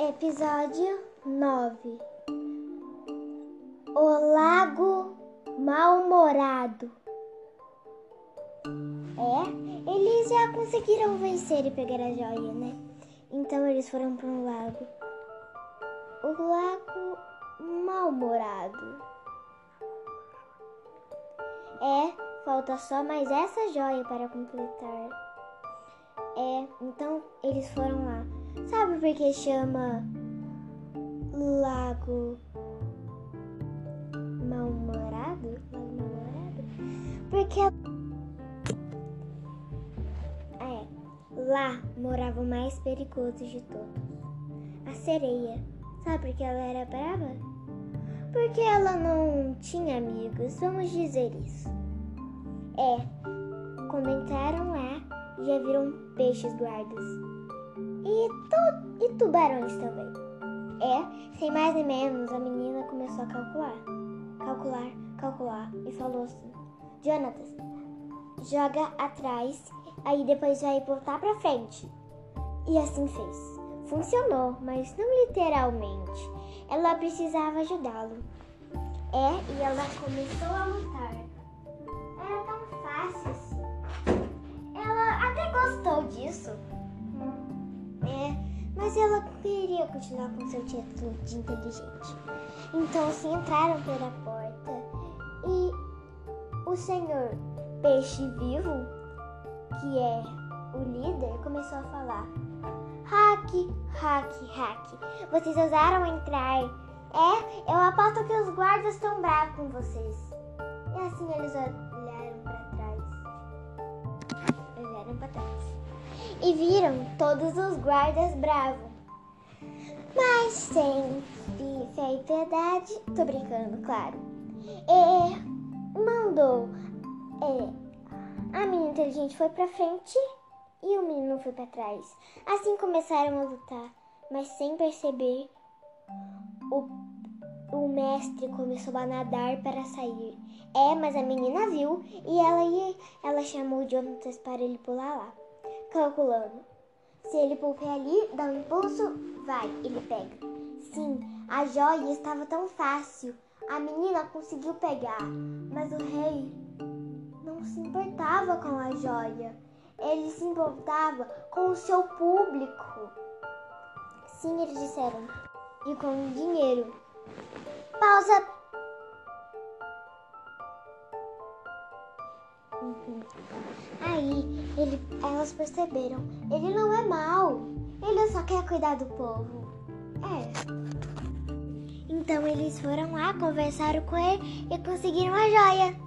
Episódio 9 O Lago Mal-Humorado É, eles já conseguiram vencer e pegar a joia, né? Então eles foram para um lago. O Lago Mal-Humorado. É, falta só mais essa joia para completar. É, então eles foram lá. Sabe por que chama Lago Mal-Humorado? Lago Mal-Humorado? Porque é, lá morava o mais perigoso de todos. A sereia. Sabe por que ela era brava? Porque ela não tinha amigos, vamos dizer isso. É, quando entraram lá, já viram peixes guardas. E, tu, e tubarões também. É, sem mais nem menos, a menina começou a calcular. Calcular, calcular. E falou assim: Jonatas, joga atrás, aí depois vai voltar pra frente. E assim fez. Funcionou, mas não literalmente. Ela precisava ajudá-lo. É, e ela começou a lutar. Era tão fácil assim. Ela até gostou disso. É, mas ela queria continuar com seu título de inteligente. Então se entraram pela porta e o senhor Peixe Vivo, que é o líder, começou a falar: Hack, hack, hack. Vocês ousaram entrar. É, eu aposto que os guardas estão bravos com vocês. E assim eles olharam para trás. Olharam para trás. E viram todos os guardas bravos. Mas sem fé e piedade, tô brincando, claro. E mandou. É, a menina inteligente foi pra frente e o menino foi para trás. Assim começaram a lutar, mas sem perceber, o, o mestre começou a nadar para sair. É, mas a menina viu e ela, ia, ela chamou o Jonatas para ele pular lá, calculando. Se ele pé ali, dá um impulso, vai, ele pega. Sim, a joia estava tão fácil. A menina conseguiu pegar, mas o rei não se importava com a joia. Ele se importava com o seu público. Sim, eles disseram. E com dinheiro. Pausa. Uhum. Aí ele, elas perceberam. Ele não é mau. Ele só quer cuidar do povo. É. Então eles foram lá, conversaram com ele e conseguiram a joia.